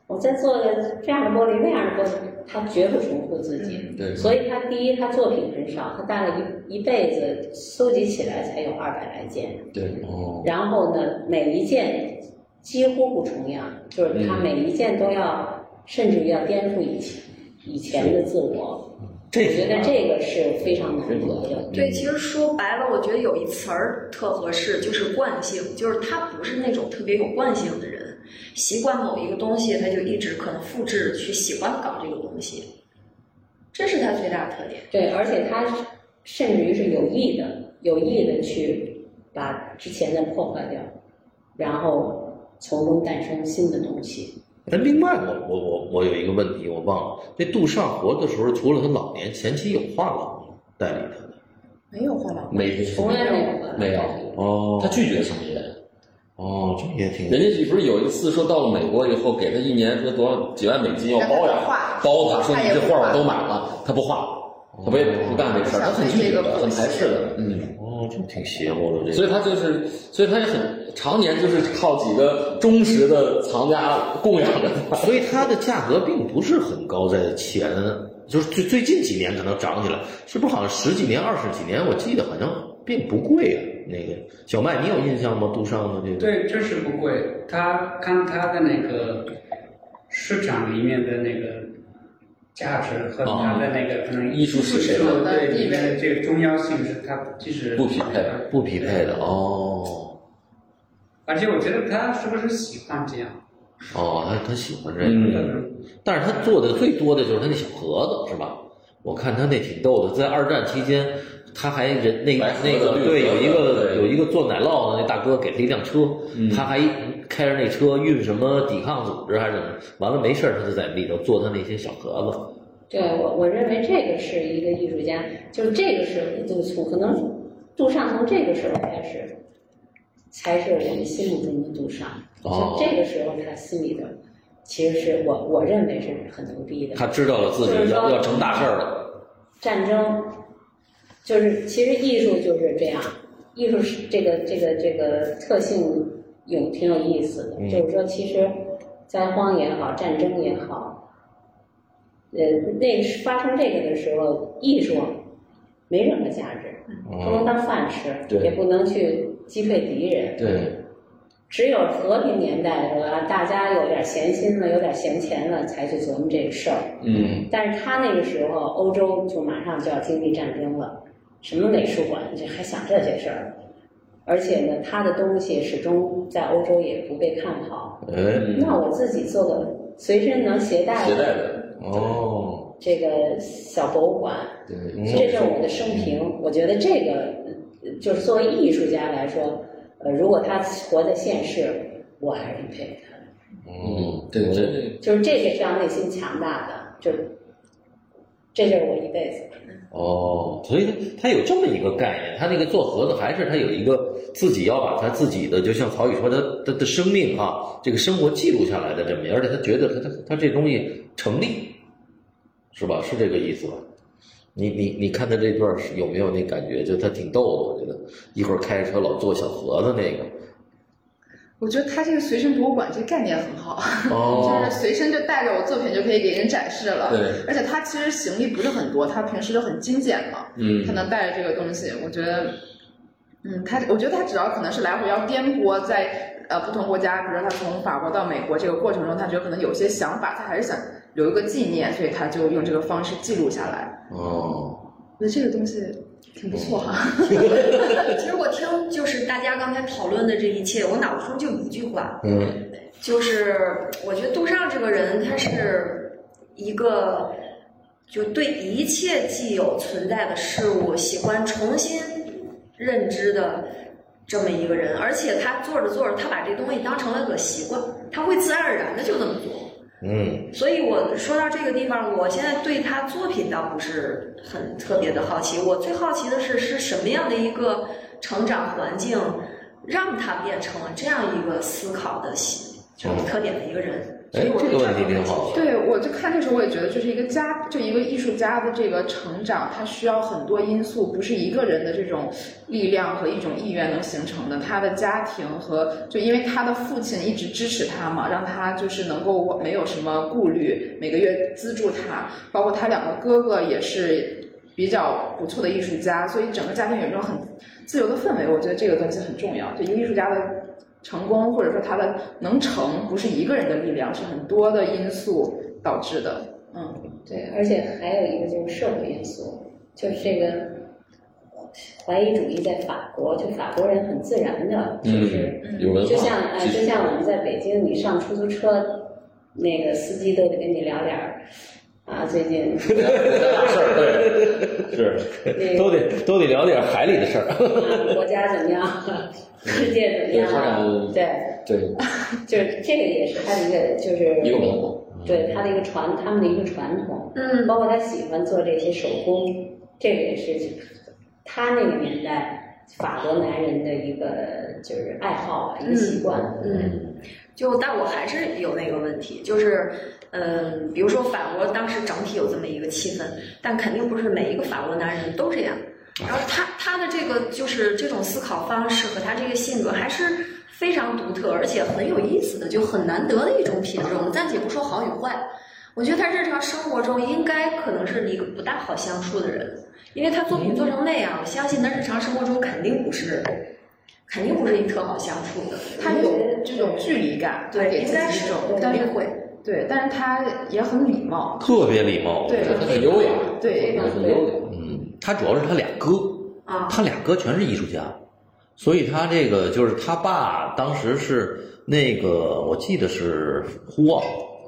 我再做个这样的玻璃那样的玻璃，他绝不重复自己。对所以他第一，他作品很少，他大概一一辈子搜集起来才有二百来件。对，哦，然后呢，每一件几乎不重样，就是他嗯每一件都要，甚至于要颠覆以前以前的自我。这我觉得这个是非常难得的。对，其实说白了，我觉得有一词儿特合适，就是惯性，就是他不是那种特别有惯性的人，习惯某一个东西，他就一直可能复制去喜欢搞这个东西，这是他最大的特点。对，而且他甚至于是有意的、有意的去把之前的破坏掉，然后从中诞生新的东西。那，另外我我我我有一个问题我忘了，那杜尚活的时候，除了他老年，前期有画廊吗代理他的？没有画廊，没从来没有过没有，哦他拒绝上业。哦，这也挺人家不是有一次说到了美国以后，给他一年说多少几万美金要包养包他，说你这画我都买了，他不画，他不也不干这事儿，他很拒绝的，很排斥的，嗯。哦，这挺邪乎的这个。所以他就是，所以他也很常年就是靠几个忠实的藏家供养着他。所以它的价格并不是很高，在前就是最最近几年可能涨起来，是不是好像十几年、二十几年？我记得好像并不贵啊。那个小麦，你有印象吗？杜尚的这个？对，这是不贵。他看他的那个市场里面的那个价值和他的那个可能艺术史对里面的这个重要性是他其实不匹配不匹配的哦而且我觉得他是不是喜欢这样？哦，他他喜欢这个，嗯但是他做的最多的就是他那小盒子，是吧？我看他那挺逗的，在二战期间，他还人那那个对有一个有一个做奶酪的那大哥给他一辆车，嗯他还开着那车运什么抵抗组织还是怎么，完了没事儿他就在里头做他那些小盒子。对我，我认为这个是一个艺术家，就是这个是杜从可能杜尚从这个时候开始，才是我们心目中的杜尚。哦就这个时候他心里的，其实是我我认为是很牛逼的。他知道了自己要要成大事儿了。战争，就是其实艺术就是这样，艺术是这个这个这个特性有挺有意思的，嗯。就是说其实灾荒也好，战争也好，呃，那个发生这个的时候，艺术没任何价值，不能当饭吃，对也不能去击退敌人，对，只有和平年代的时候，大家有点闲心了，有点闲钱了，才去琢磨这个事儿。嗯，但是他那个时候，欧洲就马上就要经历战争了，什么美术馆，这还想这些事儿？而且呢，他的东西始终在欧洲也不被看好。那我自己做个随身能携带携带的的，哦，这个小博物馆，对，这是我的生平。我觉得这个呃就是作为艺术家来说，呃，如果他活在现世，我还是挺佩服他的。嗯，对对，就是这个是要内心强大的，就这就是我一辈子。哦，所以他他有这么一个概念，他那个做盒子还是他有一个自己要把他自己的，就像曹宇说，他他的生命啊，这个生活记录下来的这么，而且他觉得他他他这东西成立，是吧？是这个意思吧？你你你看他这段有没有那感觉？就他挺逗的，我觉得一会儿开着车老做小盒子那个。我觉得他这个随身博物馆这个概念很好，哦就是随身就带着我作品就可以给人展示了。对，而且他其实行李不是很多，他平时都很精简嘛，嗯他能带着这个东西，我觉得，嗯，他我觉得他主要可能是来回要颠簸在呃不同国家，比如说他从法国到美国这个过程中，他觉得可能有些想法，他还是想留一个纪念，所以他就用这个方式记录下来。哦，我觉得这个东西挺不错哈。其实我听就是大家刚才讨论的这一切，我脑子中就一句话，嗯就是我觉得杜尚这个人，他是一个就对一切既有存在的事物喜欢重新认知的这么一个人，而且他做着做着，他把这东西当成了个习惯，他会自然而然的就那么做。嗯所以我说到这个地方，我现在对他作品倒不是很特别的好奇，我最好奇的是是什么样的一个成长环境，让他变成了这样一个思考的就是特点的一个人。所以我，哎这个问题挺好的。对，我就看这时候，我也觉得，就是一个家，就一个艺术家的这个成长，他需要很多因素，不是一个人的这种力量和一种意愿能形成的。他的家庭和就因为他的父亲一直支持他嘛，让他就是能够没有什么顾虑，每个月资助他，包括他两个哥哥也是比较不错的艺术家，所以整个家庭有一种很自由的氛围。我觉得这个东西很重要，就一个艺术家的。成功或者说他的能成，不是一个人的力量，是很多的因素导致的。嗯，对，而且还有一个就是社会因素，就是这个怀疑主义在法国，就法国人很自然的，就是、就像哎，继续就像我们在北京，你上出租车，那个司机都得跟你聊点儿啊，最近大 事儿，对，是，都得都得聊点海里的事儿。啊国家怎么样，世界怎么样对，对，对，就是这个也是他的一个就是一个文化。对他的一个传，他们的一个传统。嗯包括他喜欢做这些手工，这个也是他那个年代法国男人的一个就是爱好吧，一个习惯。嗯，就但我还是有那个问题，就是，嗯，比如说法国当时整体有这么一个气氛，但肯定不是每一个法国男人都这样。然后他他的这个就是这种思考方式和他这个性格还是非常独特，而且很有意思的，就很难得的一种品质。我们暂且不说好与坏，我觉得他日常生活中应该可能是一个不大好相处的人，因为他作品做成那样，我相信他日常生活中肯定不是，肯定不是一特好相处的。他有这种距离感，对，应该是一种，肯但是定会。对，但是他也很礼貌，特别礼貌。对他很优雅，对很优雅。嗯，他主要是他俩哥，啊，他俩哥全是艺术家，所以他这个就是他爸当时是那个我记得是呼旺。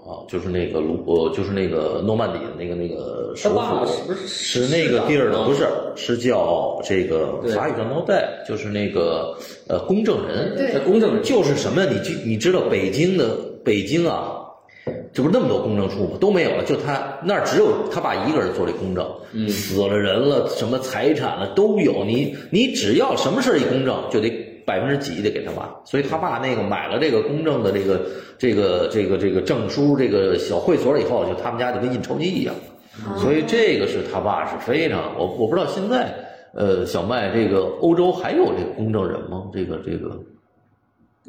啊，就是那个卢呃，就是那个诺曼底的那个那个首府是不是是那个地儿的，不是是叫这个法语叫 d a 就是那个呃公证人，对。在公证人。就是什么呀？你知你知道北京的北京啊，这不是那么多公证处吗？都没有了，就他那儿只有他爸一个人做这公证，嗯死了人了，什么财产了都有。你你只要什么事儿一公证，就得百分之几得给他爸。所以他爸那个买了这个公证的这个这个这个这个证书，这个小会所以后，就他们家就跟印钞机一样。所以这个是他爸是非常，我我不知道现在呃小麦这个欧洲还有这个公证人吗？这个这个。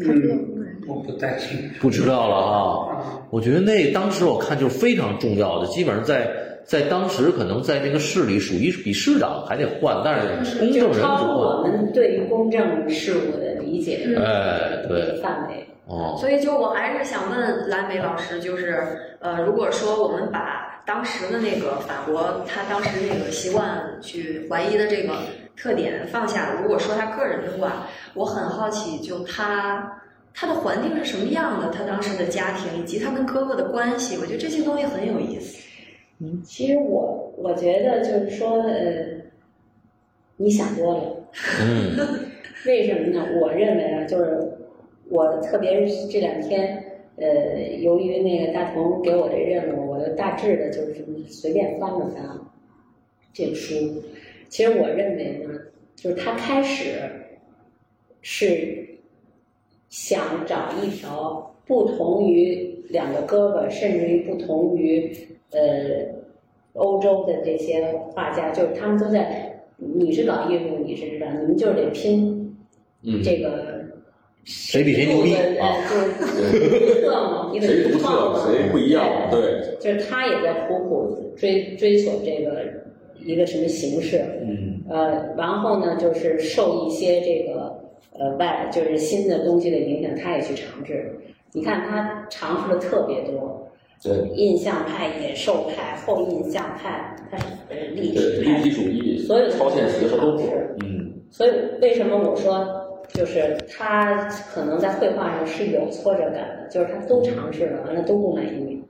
嗯，我不太清楚。不知道了啊。我觉得那当时我看就是非常重要的，基本上在在当时可能在那个市里属于比市长还得换，但是公证人不就超出我。们对于公证事务的理解的哎，对，范围。哦，所以就我还是想问蓝莓老师，就是呃，如果说我们把当时的那个法国他当时那个习惯去怀疑的这个特点放下，如果说他个人的话，我很好奇，就他他的环境是什么样的，他当时的家庭以及他跟哥哥的关系，我觉得这些东西很有意思。其实我我觉得就是说，呃，你想多了。嗯为什么呢？我认为啊，就是我特别是这两天，呃，由于那个大同给我这任务，我就大致的就是随便翻了翻这个书。其实我认为呢，就是他开始是想找一条不同于两个胳膊，甚至于不同于呃欧洲的这些画家，就是他们都在。你是搞艺术，你是知道，你们就是得拼这个谁比谁牛逼啊？就是独特嘛，你得谁独特，谁不一样？对，就是他也在苦苦追追索这个一个什么形式。嗯，呃，然后呢，就是受一些这个呃外就是新的东西的影响，他也去尝试。你看他尝试的特别多。对，印象派、野兽派、后印象派，他是呃立体派，立体主义，所有的超现实和都是。嗯，所以为什么我说，就是他可能在绘画上是有挫折感的，就是他都尝试了，完了都不满意。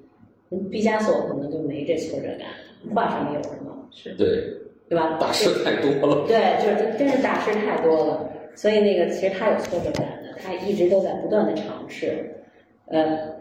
毕加索可能就没这挫折感，画上面有什么？是对，对吧？大师太多了。对，就是真是大师太多了，所以那个其实他有挫折感的，他一直都在不断的尝试，呃。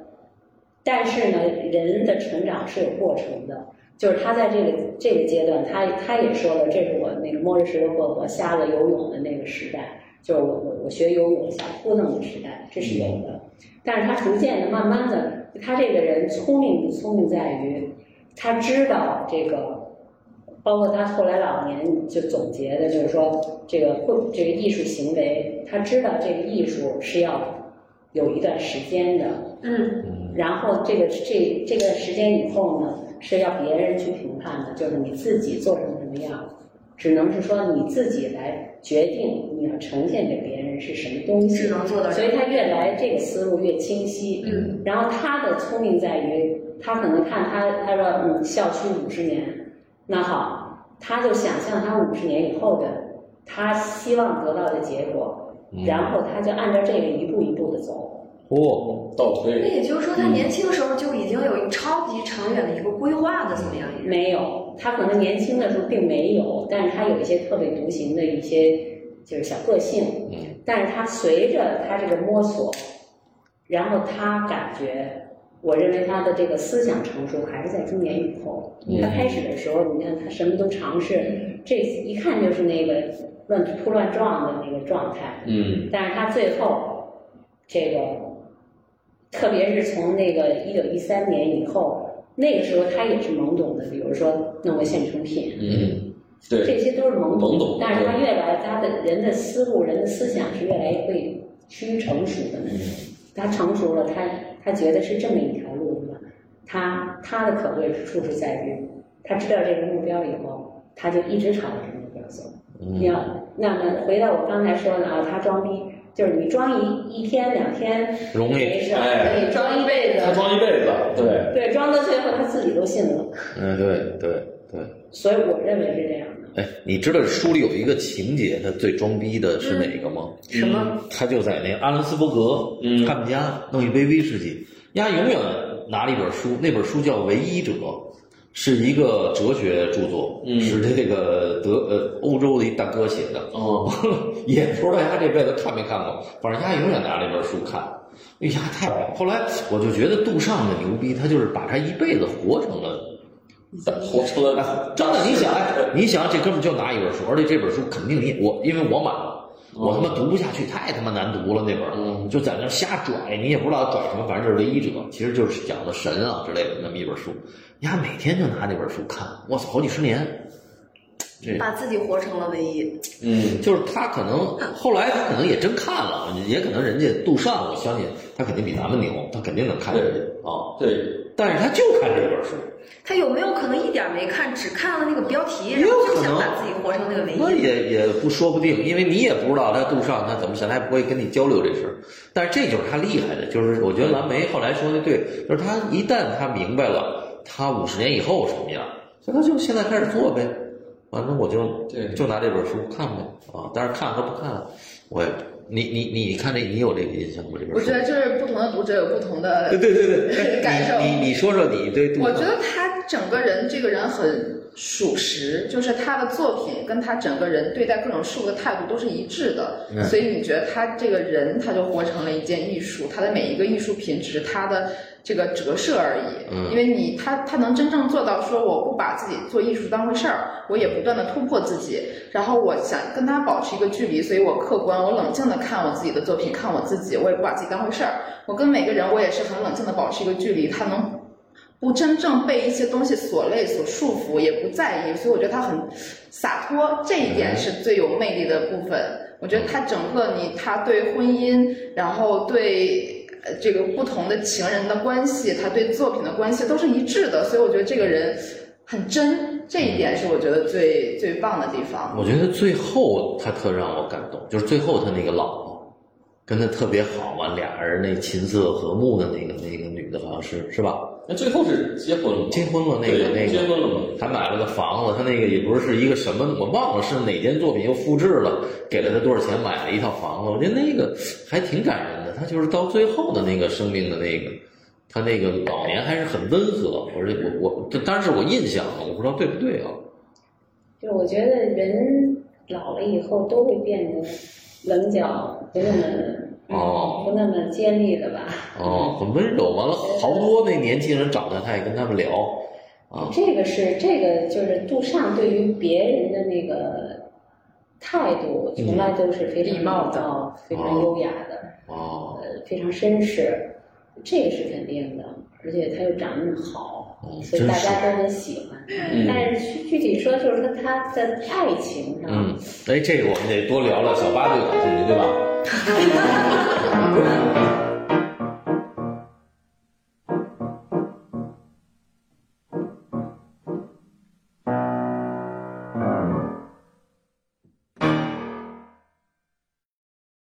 但是呢，人的成长是有过程的，就是他在这个这个阶段，他他也说了，这是我那个摸着石头过河、瞎子游泳的那个时代，就是我我我学游泳想扑腾的时代，这是有的。但是他逐渐的、慢慢的，他这个人聪明不聪明在于，他知道这个，包括他后来老年就总结的，就是说这个会这个艺术行为，他知道这个艺术是要有一段时间的，嗯。然后这个这这段时间以后呢，是要别人去评判的，就是你自己做成什么样，只能是说你自己来决定你要呈现给别人是什么东西。只能做到。所以他越来这个思路越清晰。嗯。然后他的聪明在于，他可能看他他说嗯校区五十年，那好，他就想象他五十年以后的他希望得到的结果，然后他就按照这个一步一步的走。哦，倒推。那也就是说，他年轻的时候就已经有超级长远的一个规划的，怎么样？没有，他可能年轻的时候并没有，但是他有一些特别独行的一些就是小个性。嗯。但是他随着他这个摸索，然后他感觉，我认为他的这个思想成熟还是在中年以后。他开始的时候，你看他什么都尝试，这一看就是那个乱扑乱撞的那个状态。嗯。但是他最后这个。特别是从那个一九一三年以后，那个时候他也是懵懂的，比如说弄个现成品，嗯，对，这些都是懵懂。懵懂。但是他越来，他的人的思路、人的思想是越来越会趋于成熟的。嗯。他成熟了，他他觉得是这么一条路子。他他的可贵之处是在于，他知道这个目标以后，他就一直朝着这个目标走。要那么回到我刚才说的啊，他装逼。就是你装一一天两天容易没事，可以装一辈子。他装一辈子，对对，装到最后他自己都信了。嗯，对对对。所以我认为是这样的。哎，你知道书里有一个情节，他最装逼的是哪个吗？什么？他就在那阿伦斯伯格他们家弄一杯威士忌，丫永远拿了一本书，那本书叫《唯一者》。是一个哲学著作，是这个德呃欧洲的一大哥写的，哦，也不知道丫这辈子看没看过，反正丫永远拿那本书看，哎呀太好。后来我就觉得杜尚的牛逼，他就是把他一辈子活成了，活成了真的。你想，哎，你想这哥们就拿一本书，而且这本书肯定你我，因为我买了。我他妈读不下去，太他妈难读了那本，就在那瞎拽，你也不知道拽什么，反正就是唯一者，其实就是讲的神啊之类的那么一本书。你还，每天就拿那本书看，我操，好几十年，这把自己活成了唯一。嗯，就是他可能后来他可能也真看了，也可能人家杜尚，我相信他肯定比咱们牛，他肯定能看人家啊。对，但是他就看这本书。他有没有可能一点没看，只看了那个标题，然后就想把自己活成那个唯一？那也也不说不定，因为你也不知道他杜尚他怎么想，他也不会跟你交流这事儿。但是这就是他厉害的，就是我觉得蓝莓后来说的对，就是他一旦他明白了。他五十年以后什么样？所以他就现在开始做呗。反正我就就拿这本书看呗啊。但是看和不看，我也你你你看这你有这个印象吗？这边？我觉得就是不同的读者有不同的对对对对 感受。你你说说你对？我觉得他整个人这个人很属实，就是他的作品跟他整个人对待各种事物的态度都是一致的，所以你觉得他这个人他就活成了一件艺术，他的每一个艺术品只是他的这个折射而已。因为你他他能真正做到说我不把自己做艺术当回事儿，我也不断的突破自己，然后我想跟他保持一个距离，所以我客观我冷静的看我自己的作品，看我自己，我也不把自己当回事儿。我跟每个人我也是很冷静的保持一个距离，他能。不真正被一些东西所累、所束缚，也不在意，所以我觉得他很洒脱，这一点是最有魅力的部分。我觉得他整个你，他对婚姻，然后对这个不同的情人的关系，他对作品的关系都是一致的，所以我觉得这个人很真，这一点是我觉得最最棒的地方。我觉得最后他特让我感动，就是最后他那个老婆跟他特别好嘛，俩人那琴瑟和睦的那个那个女的，好像是是吧？那最后是结婚了，结婚了，那个那个结婚了吗？还买了个房子，他那个也不是一个什么，我忘了是哪件作品又复制了，给了他多少钱买了一套房子。我觉得那个还挺感人的，他就是到最后的那个生命的那个，他那个老年还是很温和。我说我我，当然是我印象，我不知道对不对啊。就我觉得人老了以后都会变得棱角不那么。哦，不那么尖利的吧？哦，很温柔。完了，好多那年轻人找他，他也跟他们聊。啊，这个是这个就是杜尚对于别人的那个态度，从来都是非常礼貌的，非常优雅的。哦，呃，非常绅士，这个是肯定的。而且他又长得那么好，所以大家都很喜欢。但是具体说，就是说他的爱情上，嗯，哎，这个我们得多聊聊。小八对感兴趣，对吧？哈喽哈